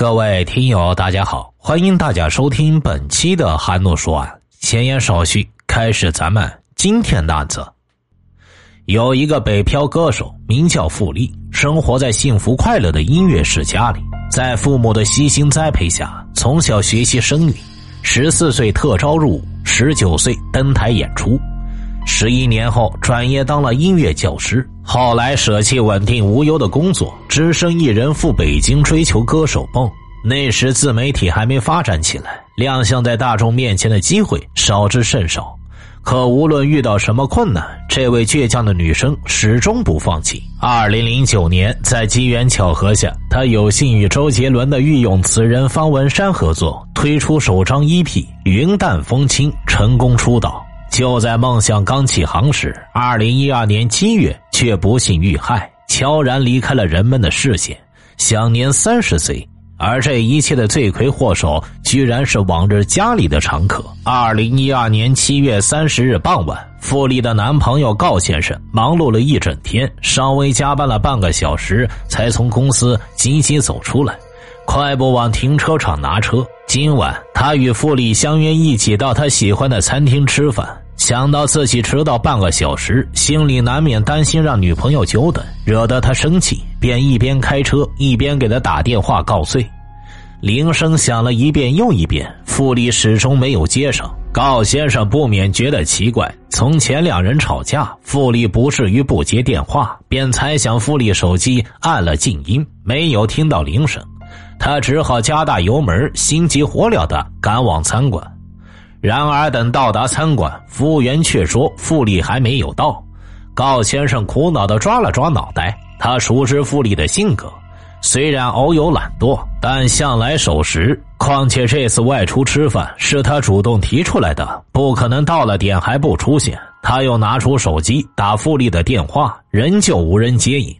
各位听友，大家好，欢迎大家收听本期的韩诺说案。闲言少叙，开始咱们今天的案子。有一个北漂歌手，名叫富丽，生活在幸福快乐的音乐世家里，在父母的悉心栽培下，从小学习声乐，十四岁特招入伍，十九岁登台演出，十一年后转业当了音乐教师。后来舍弃稳定无忧的工作，只身一人赴北京追求歌手梦。那时自媒体还没发展起来，亮相在大众面前的机会少之甚少。可无论遇到什么困难，这位倔强的女生始终不放弃。二零零九年，在机缘巧合下，她有幸与周杰伦的御用词人方文山合作，推出首张 EP《云淡风轻》，成功出道。就在梦想刚起航时，二零一二年七月，却不幸遇害，悄然离开了人们的视线，享年三十岁。而这一切的罪魁祸首，居然是往日家里的常客。二零一二年七月三十日傍晚，富丽的男朋友高先生忙碌了一整天，稍微加班了半个小时，才从公司急急走出来，快步往停车场拿车。今晚，他与富丽相约一起到他喜欢的餐厅吃饭。想到自己迟到半个小时，心里难免担心让女朋友久等，惹得他生气，便一边开车一边给他打电话告罪。铃声响了一遍又一遍，傅丽始终没有接上。高先生不免觉得奇怪。从前两人吵架，傅丽不至于不接电话，便猜想傅丽手机按了静音，没有听到铃声。他只好加大油门，心急火燎的赶往餐馆。然而，等到达餐馆，服务员却说富丽还没有到。高先生苦恼的抓了抓脑袋，他熟知富丽的性格，虽然偶有懒惰，但向来守时。况且这次外出吃饭是他主动提出来的，不可能到了点还不出现。他又拿出手机打富丽的电话，仍旧无人接应。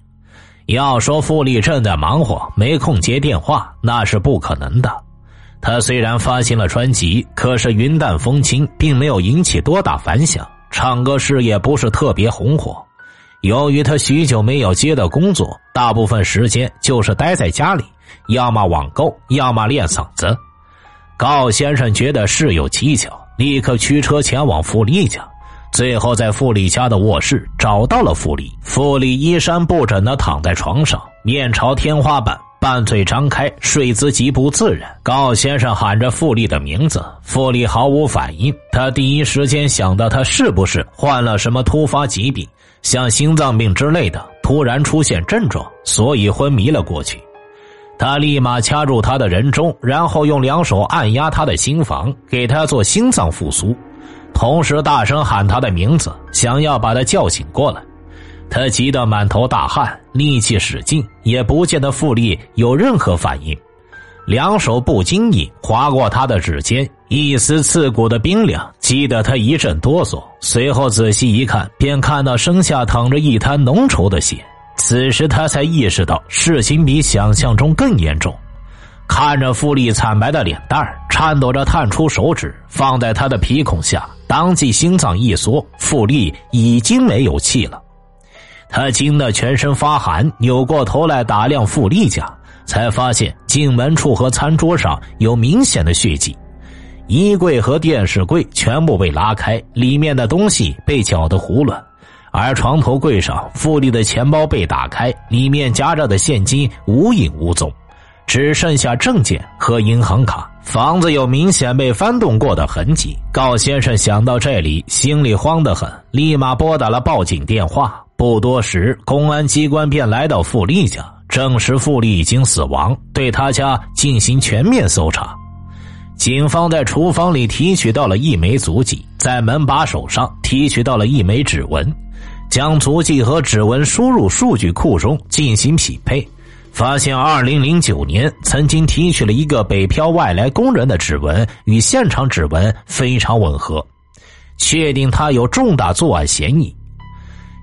要说傅丽正在忙活，没空接电话，那是不可能的。他虽然发行了专辑，可是云淡风轻并没有引起多大反响，唱歌事业不是特别红火。由于他许久没有接到工作，大部分时间就是待在家里，要么网购，要么练嗓子。高先生觉得事有蹊跷，立刻驱车前往傅丽家，最后在傅丽家的卧室找到了傅丽。傅丽衣衫不整的躺在床上，面朝天花板。半嘴张开，睡姿极不自然。高先生喊着傅丽的名字，傅丽毫无反应。他第一时间想到，他是不是患了什么突发疾病，像心脏病之类的，突然出现症状，所以昏迷了过去。他立马掐住他的人中，然后用两手按压他的心房，给他做心脏复苏，同时大声喊他的名字，想要把他叫醒过来。他急得满头大汗，力气使尽，也不见得傅丽有任何反应。两手不经意划过他的指尖，一丝刺骨的冰凉，激得他一阵哆嗦。随后仔细一看，便看到身下淌着一滩浓稠的血。此时他才意识到事情比想象中更严重。看着傅丽惨白的脸蛋颤抖着探出手指放在他的鼻孔下，当即心脏一缩，傅丽已经没有气了。他惊得全身发寒，扭过头来打量傅丽家，才发现进门处和餐桌上有明显的血迹，衣柜和电视柜全部被拉开，里面的东西被搅得胡乱，而床头柜上傅丽的钱包被打开，里面夹着的现金无影无踪，只剩下证件和银行卡。房子有明显被翻动过的痕迹。高先生想到这里，心里慌得很，立马拨打了报警电话。不多时，公安机关便来到富丽家，证实富丽已经死亡，对他家进行全面搜查。警方在厨房里提取到了一枚足迹，在门把手上提取到了一枚指纹，将足迹和指纹输入数据库中进行匹配，发现2009年曾经提取了一个北漂外来工人的指纹，与现场指纹非常吻合，确定他有重大作案嫌疑。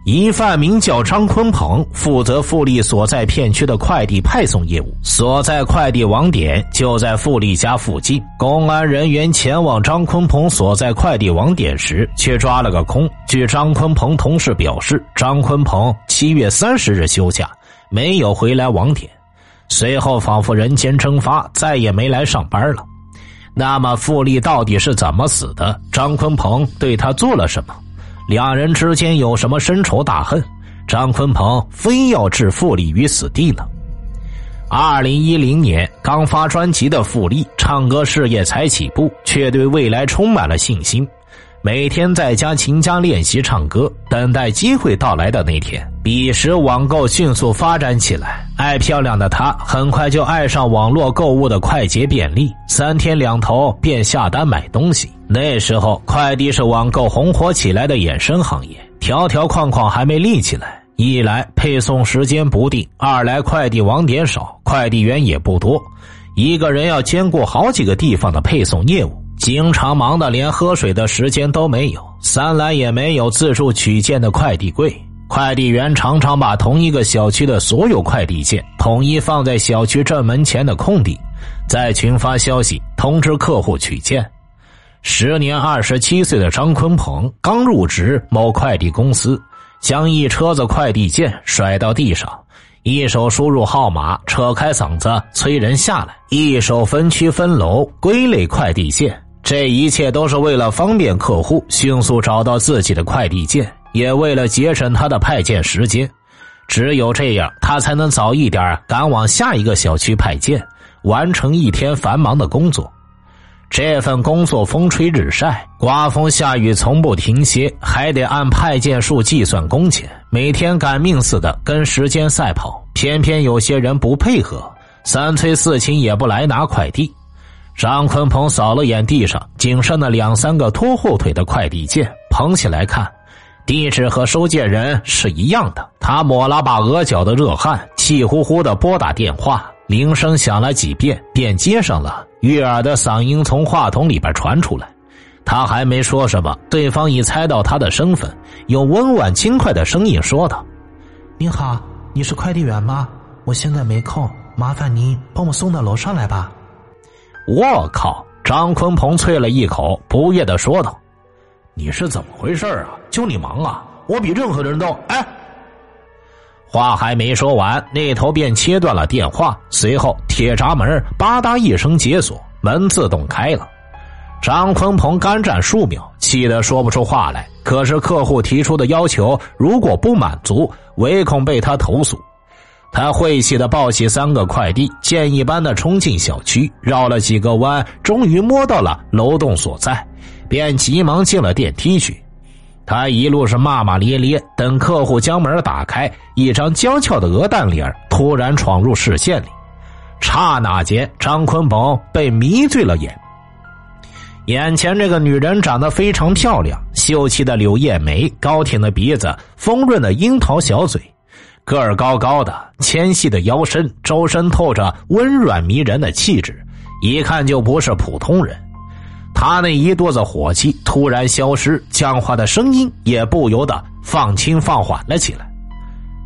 疑犯名叫张坤鹏，负责富力所在片区的快递派送业务，所在快递网点就在富力家附近。公安人员前往张坤鹏所在快递网点时，却抓了个空。据张坤鹏同事表示，张坤鹏七月三十日休假，没有回来网点。随后仿佛人间蒸发，再也没来上班了。那么傅丽到底是怎么死的？张坤鹏对他做了什么？两人之间有什么深仇大恨？张坤鹏非要置傅丽于死地呢？二零一零年刚发专辑的傅丽，唱歌事业才起步，却对未来充满了信心。每天在家勤加练习唱歌，等待机会到来的那天。彼时网购迅速发展起来，爱漂亮的她很快就爱上网络购物的快捷便利，三天两头便下单买东西。那时候快递是网购红火起来的衍生行业，条条框框还没立起来。一来配送时间不定，二来快递网点少，快递员也不多，一个人要兼顾好几个地方的配送业务。经常忙得连喝水的时间都没有，三来也没有自助取件的快递柜，快递员常常把同一个小区的所有快递件统一放在小区正门前的空地，在群发消息通知客户取件。时年二十七岁的张坤鹏刚入职某快递公司，将一车子快递件甩到地上。一手输入号码，扯开嗓子催人下来；一手分区分楼归类快递件。这一切都是为了方便客户迅速找到自己的快递件，也为了节省他的派件时间。只有这样，他才能早一点赶往下一个小区派件，完成一天繁忙的工作。这份工作风吹日晒，刮风下雨从不停歇，还得按派件数计算工钱，每天赶命似的跟时间赛跑。偏偏有些人不配合，三催四请也不来拿快递。张坤鹏扫了眼地上仅剩的两三个拖后腿的快递件，捧起来看，地址和收件人是一样的。他抹了把额角的热汗，气呼呼的拨打电话。铃声响了几遍，便接上了。悦耳的嗓音从话筒里边传出来，他还没说什么，对方已猜到他的身份，用温婉轻快的声音说道：“您好，你是快递员吗？我现在没空，麻烦您帮我送到楼上来吧。”我靠！张坤鹏啐了一口，不悦的说道：“你是怎么回事啊？就你忙啊？我比任何人都……哎。”话还没说完，那头便切断了电话。随后，铁闸门吧嗒一声解锁，门自动开了。张坤鹏干站数秒，气得说不出话来。可是客户提出的要求，如果不满足，唯恐被他投诉。他晦气的抱起三个快递，箭一般的冲进小区，绕了几个弯，终于摸到了楼栋所在，便急忙进了电梯去。他一路是骂骂咧咧，等客户将门打开，一张娇俏的鹅蛋脸突然闯入视线里，刹那间，张坤鹏被迷醉了眼。眼前这个女人长得非常漂亮，秀气的柳叶眉，高挺的鼻子，丰润的樱桃小嘴，个儿高高的，纤细的腰身，周身透着温软迷人的气质，一看就不是普通人。他那一肚子火气突然消失，讲话的声音也不由得放轻放缓了起来。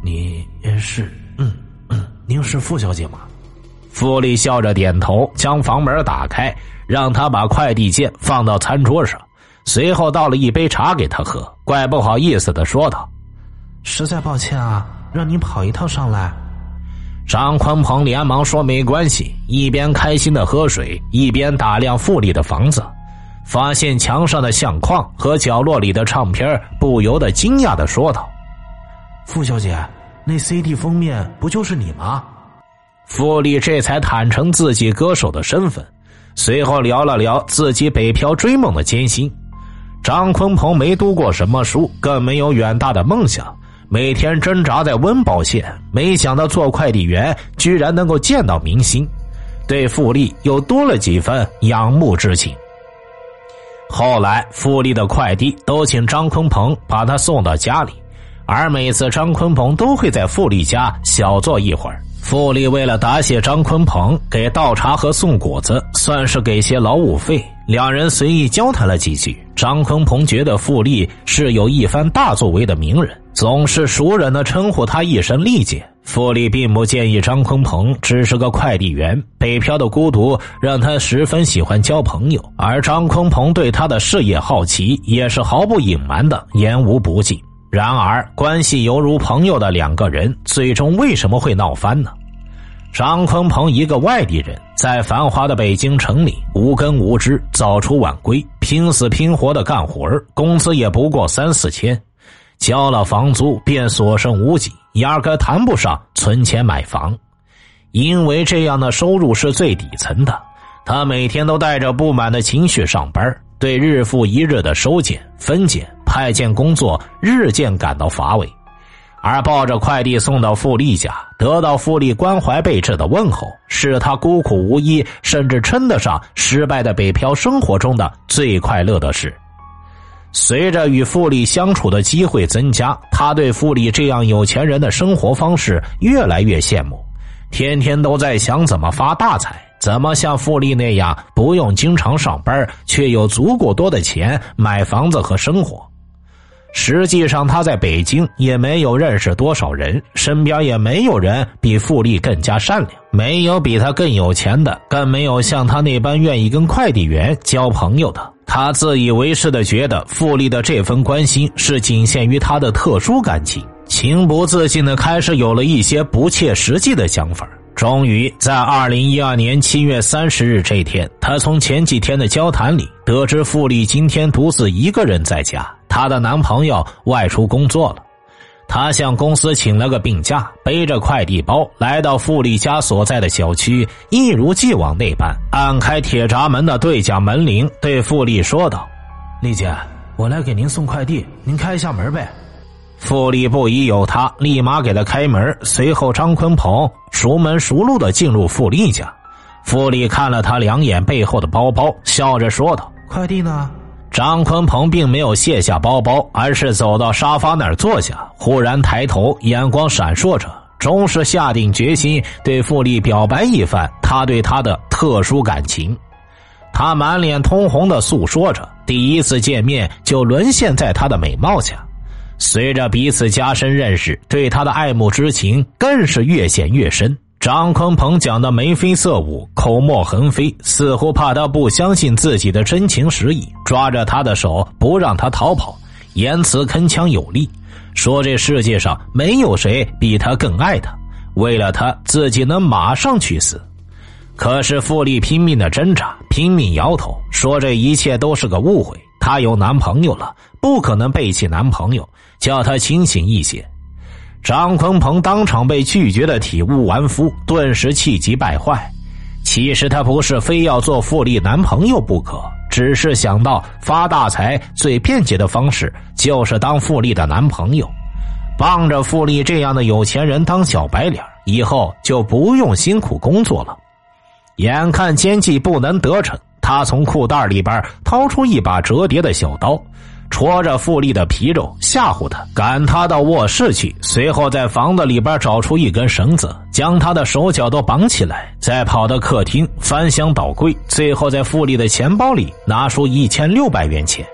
你也是嗯嗯，您是傅小姐吗？傅丽笑着点头，将房门打开，让他把快递件放到餐桌上，随后倒了一杯茶给他喝，怪不好意思的说道：“实在抱歉啊，让你跑一趟上来。”张坤鹏连忙说：“没关系。”一边开心的喝水，一边打量傅丽的房子。发现墙上的相框和角落里的唱片，不由得惊讶的说道：“傅小姐，那 CD 封面不就是你吗？”傅丽这才坦诚自己歌手的身份，随后聊了聊自己北漂追梦的艰辛。张坤鹏没读过什么书，更没有远大的梦想，每天挣扎在温饱线，没想到做快递员居然能够见到明星，对富丽又多了几分仰慕之情。后来，富丽的快递都请张坤鹏把他送到家里，而每次张坤鹏都会在富丽家小坐一会儿。富丽为了答谢张坤鹏，给倒茶和送果子，算是给些劳务费。两人随意交谈了几句，张坤鹏觉得富丽是有一番大作为的名人，总是熟人的称呼他一声丽姐。傅丽并不介意张坤鹏只是个快递员，北漂的孤独让他十分喜欢交朋友，而张坤鹏对他的事业好奇也是毫不隐瞒的，言无不尽。然而，关系犹如朋友的两个人，最终为什么会闹翻呢？张坤鹏一个外地人，在繁华的北京城里无根无枝，早出晚归，拼死拼活的干活工资也不过三四千，交了房租便所剩无几，压根谈不上存钱买房。因为这样的收入是最底层的，他每天都带着不满的情绪上班，对日复一日的收件、分拣、派件工作日渐感到乏味。而抱着快递送到富丽家，得到富丽关怀备至的问候，是他孤苦无依，甚至称得上失败的北漂生活中的最快乐的事。随着与富丽相处的机会增加，他对富丽这样有钱人的生活方式越来越羡慕，天天都在想怎么发大财，怎么像富丽那样不用经常上班，却有足够多的钱买房子和生活。实际上，他在北京也没有认识多少人，身边也没有人比富丽更加善良，没有比他更有钱的，更没有像他那般愿意跟快递员交朋友的。他自以为是的觉得，富丽的这份关心是仅限于他的特殊感情，情不自禁的开始有了一些不切实际的想法。终于在二零一二年七月三十日这天，他从前几天的交谈里得知，富丽今天独自一个人在家，她的男朋友外出工作了。她向公司请了个病假，背着快递包来到富丽家所在的小区，一如既往那般按开铁闸门的对讲门铃，对富丽说道：“丽姐，我来给您送快递，您开一下门呗。”富丽不疑有他，立马给他开门。随后，张坤鹏熟门熟路的进入富丽家。富丽看了他两眼背后的包包，笑着说道：“快递呢？”张坤鹏并没有卸下包包，而是走到沙发那儿坐下，忽然抬头，眼光闪烁着，终是下定决心对富丽表白一番他对她的特殊感情。他满脸通红的诉说着，第一次见面就沦陷在他的美貌下。随着彼此加深认识，对他的爱慕之情更是越陷越深。张坤鹏讲的眉飞色舞，口沫横飞，似乎怕他不相信自己的真情实意，抓着他的手不让他逃跑，言辞铿锵有力，说这世界上没有谁比他更爱他，为了他自己能马上去死。可是傅丽拼命的挣扎，拼命摇头，说这一切都是个误会。她有男朋友了，不可能背弃男朋友，叫她清醒一些。张坤鹏当场被拒绝的体无完肤，顿时气急败坏。其实他不是非要做富丽男朋友不可，只是想到发大财最便捷的方式就是当富丽的男朋友，傍着富丽这样的有钱人当小白脸，以后就不用辛苦工作了。眼看奸计不能得逞。他从裤袋里边掏出一把折叠的小刀，戳着富丽的皮肉，吓唬他，赶他到卧室去。随后在房子里边找出一根绳子，将他的手脚都绑起来，再跑到客厅翻箱倒柜，最后在富丽的钱包里拿出一千六百元钱。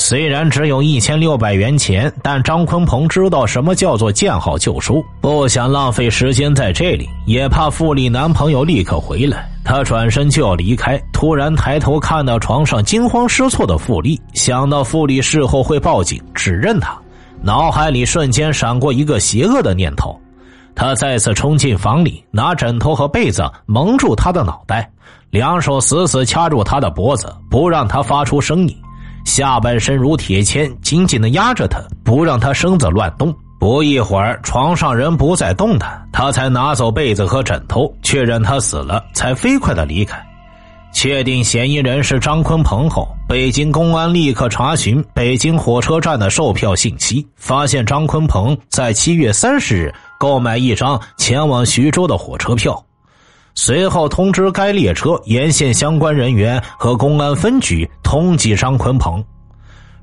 虽然只有一千六百元钱，但张坤鹏知道什么叫做见好就收，不想浪费时间在这里，也怕富丽男朋友立刻回来。他转身就要离开，突然抬头看到床上惊慌失措的富丽，想到富丽事后会报警指认他，脑海里瞬间闪过一个邪恶的念头。他再次冲进房里，拿枕头和被子蒙住他的脑袋，两手死死掐住他的脖子，不让他发出声音。下半身如铁钎，紧紧的压着他，不让他身子乱动。不一会儿，床上人不再动弹，他才拿走被子和枕头，确认他死了，才飞快的离开。确定嫌疑人是张坤鹏后，北京公安立刻查询北京火车站的售票信息，发现张坤鹏在七月三十日购买一张前往徐州的火车票。随后通知该列车沿线相关人员和公安分局通缉张坤鹏。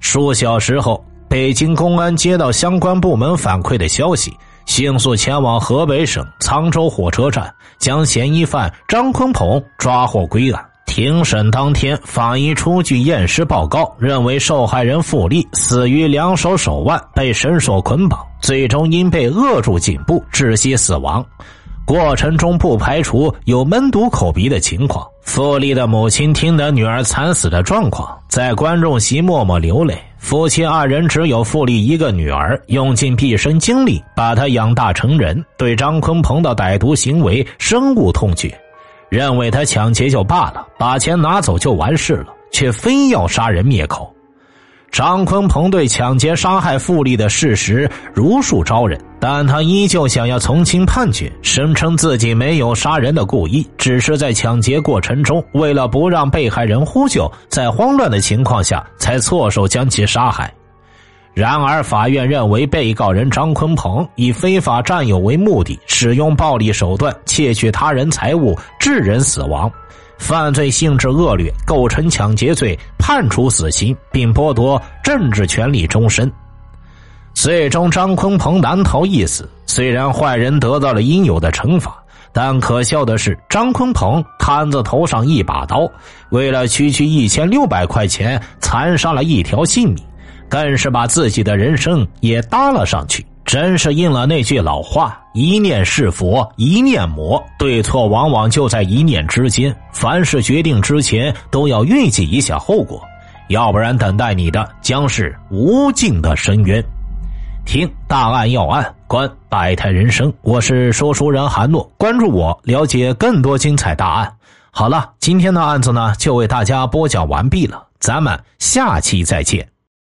数小时后，北京公安接到相关部门反馈的消息，迅速前往河北省沧州火车站，将嫌疑犯张坤鹏抓获归案。庭审当天，法医出具验尸报告，认为受害人付丽死于两手手腕被绳索捆绑，最终因被扼住颈部窒息死亡。过程中不排除有闷毒口鼻的情况。傅丽的母亲听得女儿惨死的状况，在观众席默默流泪。夫妻二人只有傅丽一个女儿，用尽毕生精力把她养大成人，对张坤鹏的歹毒行为深恶痛绝，认为他抢劫就罢了，把钱拿走就完事了，却非要杀人灭口。张坤鹏对抢劫杀害傅丽的事实如数招认，但他依旧想要从轻判决，声称自己没有杀人的故意，只是在抢劫过程中，为了不让被害人呼救，在慌乱的情况下才错手将其杀害。然而，法院认为被告人张坤鹏以非法占有为目的，使用暴力手段窃取他人财物，致人死亡。犯罪性质恶劣，构成抢劫罪，判处死刑，并剥夺政治权利终身。最终，张坤鹏难逃一死。虽然坏人得到了应有的惩罚，但可笑的是，张坤鹏摊子头上一把刀，为了区区一千六百块钱，残杀了一条性命，更是把自己的人生也搭了上去。真是应了那句老话：“一念是佛，一念魔。”对错往往就在一念之间。凡事决定之前，都要预计一下后果，要不然等待你的将是无尽的深渊。听大案要案，观百态人生。我是说书人韩诺，关注我，了解更多精彩大案。好了，今天的案子呢，就为大家播讲完毕了，咱们下期再见。